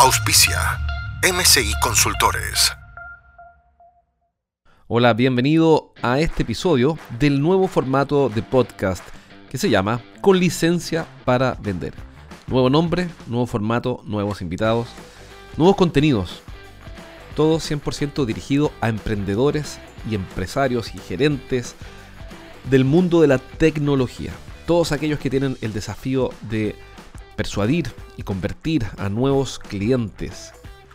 Auspicia MCI Consultores. Hola, bienvenido a este episodio del nuevo formato de podcast que se llama Con licencia para vender. Nuevo nombre, nuevo formato, nuevos invitados, nuevos contenidos. Todo 100% dirigido a emprendedores y empresarios y gerentes del mundo de la tecnología. Todos aquellos que tienen el desafío de persuadir y convertir a nuevos clientes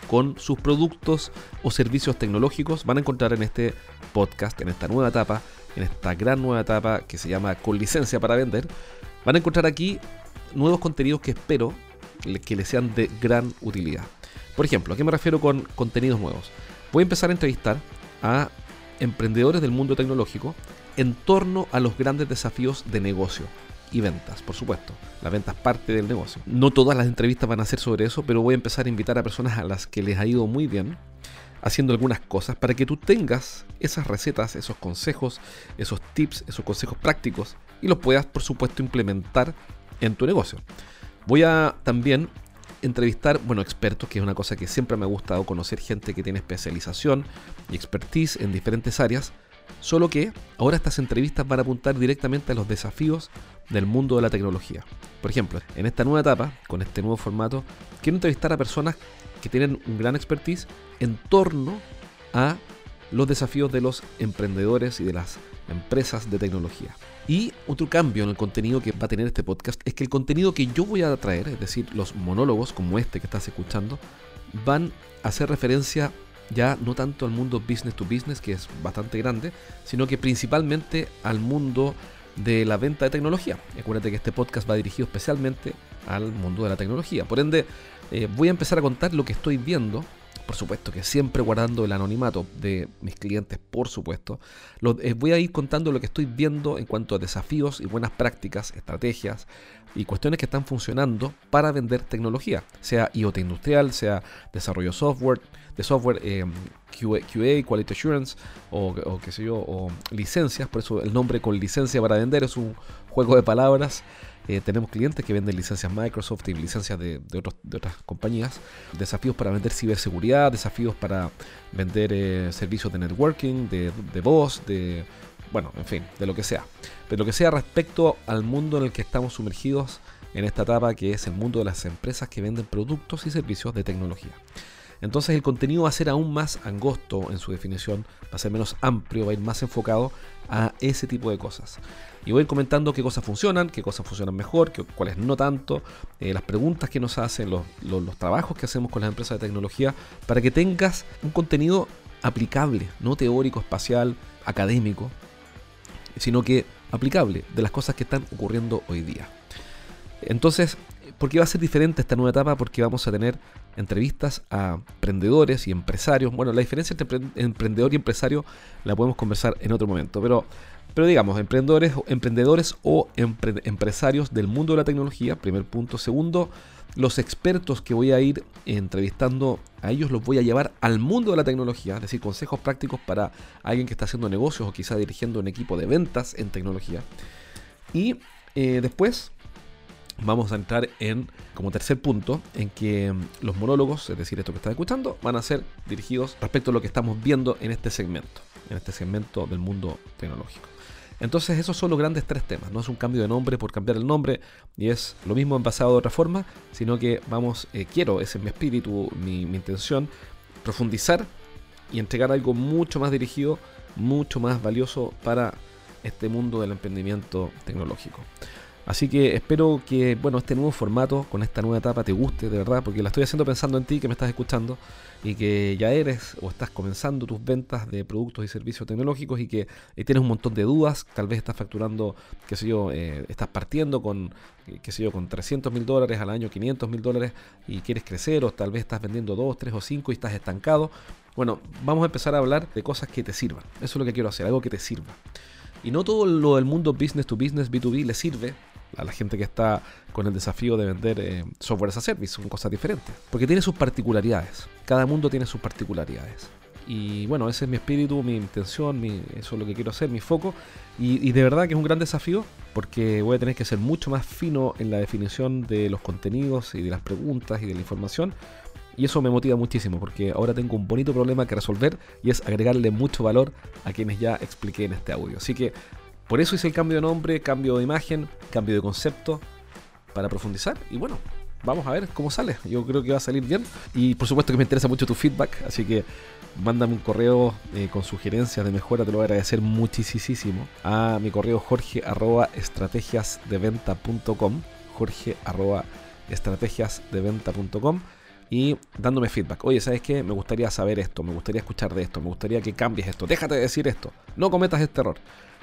con sus productos o servicios tecnológicos van a encontrar en este podcast, en esta nueva etapa, en esta gran nueva etapa que se llama Con licencia para vender, van a encontrar aquí nuevos contenidos que espero que les sean de gran utilidad. Por ejemplo, ¿a qué me refiero con contenidos nuevos? Voy a empezar a entrevistar a emprendedores del mundo tecnológico en torno a los grandes desafíos de negocio y ventas, por supuesto. La venta es parte del negocio. No todas las entrevistas van a ser sobre eso, pero voy a empezar a invitar a personas a las que les ha ido muy bien haciendo algunas cosas para que tú tengas esas recetas, esos consejos, esos tips, esos consejos prácticos y los puedas, por supuesto, implementar en tu negocio. Voy a también entrevistar, bueno, expertos, que es una cosa que siempre me ha gustado, conocer gente que tiene especialización y expertise en diferentes áreas, solo que ahora estas entrevistas van a apuntar directamente a los desafíos del mundo de la tecnología. Por ejemplo, en esta nueva etapa, con este nuevo formato, quiero entrevistar a personas que tienen un gran expertise en torno a los desafíos de los emprendedores y de las empresas de tecnología. Y otro cambio en el contenido que va a tener este podcast es que el contenido que yo voy a traer, es decir, los monólogos como este que estás escuchando, van a hacer referencia ya no tanto al mundo business to business, que es bastante grande, sino que principalmente al mundo de la venta de tecnología. Acuérdate que este podcast va dirigido especialmente al mundo de la tecnología. Por ende, eh, voy a empezar a contar lo que estoy viendo. Por supuesto que siempre guardando el anonimato de mis clientes, por supuesto. Eh, voy a ir contando lo que estoy viendo en cuanto a desafíos y buenas prácticas, estrategias y cuestiones que están funcionando para vender tecnología, sea IoT industrial, sea desarrollo software, de software eh, QA, Quality Assurance o, qué sé yo, o licencias, por eso el nombre con licencia para vender es un juego de palabras. Eh, tenemos clientes que venden licencias Microsoft y licencias de, otras compañías. Desafíos para vender ciberseguridad, desafíos para vender eh, servicios de networking, de, de voz, de, bueno, en fin, de lo que sea. Pero lo que sea respecto al mundo en el que estamos sumergidos en esta etapa que es el mundo de las empresas que venden productos y servicios de tecnología. Entonces el contenido va a ser aún más angosto en su definición, va a ser menos amplio, va a ir más enfocado a ese tipo de cosas. Y voy a ir comentando qué cosas funcionan, qué cosas funcionan mejor, qué, cuáles no tanto, eh, las preguntas que nos hacen, los, los trabajos que hacemos con las empresas de tecnología, para que tengas un contenido aplicable, no teórico, espacial, académico, sino que aplicable de las cosas que están ocurriendo hoy día. Entonces, ¿por qué va a ser diferente esta nueva etapa? Porque vamos a tener entrevistas a emprendedores y empresarios. Bueno, la diferencia entre emprendedor y empresario la podemos conversar en otro momento, pero, pero digamos, emprendedores, emprendedores o empresarios del mundo de la tecnología, primer punto. Segundo, los expertos que voy a ir entrevistando a ellos los voy a llevar al mundo de la tecnología, es decir, consejos prácticos para alguien que está haciendo negocios o quizá dirigiendo un equipo de ventas en tecnología. Y eh, después vamos a entrar en, como tercer punto, en que mm, los monólogos, es decir, esto que estás escuchando, van a ser dirigidos respecto a lo que estamos viendo en este segmento, en este segmento del mundo tecnológico. Entonces esos son los grandes tres temas, no es un cambio de nombre por cambiar el nombre y es lo mismo envasado de otra forma, sino que vamos, eh, quiero, ese es mi espíritu, mi, mi intención, profundizar y entregar algo mucho más dirigido, mucho más valioso para este mundo del emprendimiento tecnológico. Así que espero que, bueno, este nuevo formato, con esta nueva etapa, te guste, de verdad, porque la estoy haciendo pensando en ti, que me estás escuchando, y que ya eres o estás comenzando tus ventas de productos y servicios tecnológicos y que eh, tienes un montón de dudas, tal vez estás facturando, qué sé yo, eh, estás partiendo con, eh, qué sé yo, con 300 mil dólares al año, 500 mil dólares, y quieres crecer, o tal vez estás vendiendo 2, 3 o 5 y estás estancado. Bueno, vamos a empezar a hablar de cosas que te sirvan. Eso es lo que quiero hacer, algo que te sirva. Y no todo lo del mundo business to business, B2B, le sirve a la gente que está con el desafío de vender eh, software as a service, son cosas diferentes. Porque tiene sus particularidades. Cada mundo tiene sus particularidades. Y bueno, ese es mi espíritu, mi intención, mi, eso es lo que quiero hacer, mi foco. Y, y, de verdad que es un gran desafío porque voy a tener que ser mucho más fino en la definición de los contenidos y de las preguntas y de la información. Y eso me motiva muchísimo porque ahora tengo un bonito problema que resolver y es agregarle mucho valor a quienes ya expliqué en este audio. Así que por eso hice el cambio de nombre, cambio de imagen, cambio de concepto para profundizar. Y bueno, vamos a ver cómo sale. Yo creo que va a salir bien. Y por supuesto que me interesa mucho tu feedback, así que mándame un correo eh, con sugerencias de mejora, te lo voy a agradecer muchísimo. A mi correo jorge arroba estrategiasdeventa.com jorge estrategiasdeventa.com y dándome feedback. Oye, ¿sabes qué? Me gustaría saber esto, me gustaría escuchar de esto, me gustaría que cambies esto, déjate de decir esto, no cometas este error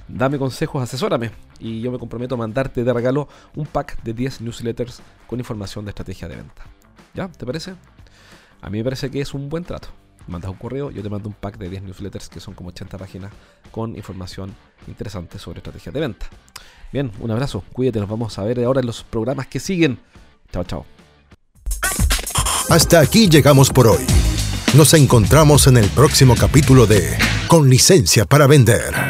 dame consejos, asesórame. Y yo me comprometo a mandarte de regalo un pack de 10 newsletters con información de estrategia de venta. ¿Ya? ¿Te parece? A mí me parece que es un buen trato. Mandas un correo, yo te mando un pack de 10 newsletters que son como 80 páginas con información interesante sobre estrategia de venta. Bien, un abrazo, cuídate, nos vamos a ver ahora en los programas que siguen. Chao, chao. Hasta aquí llegamos por hoy. Nos encontramos en el próximo capítulo de Con licencia para vender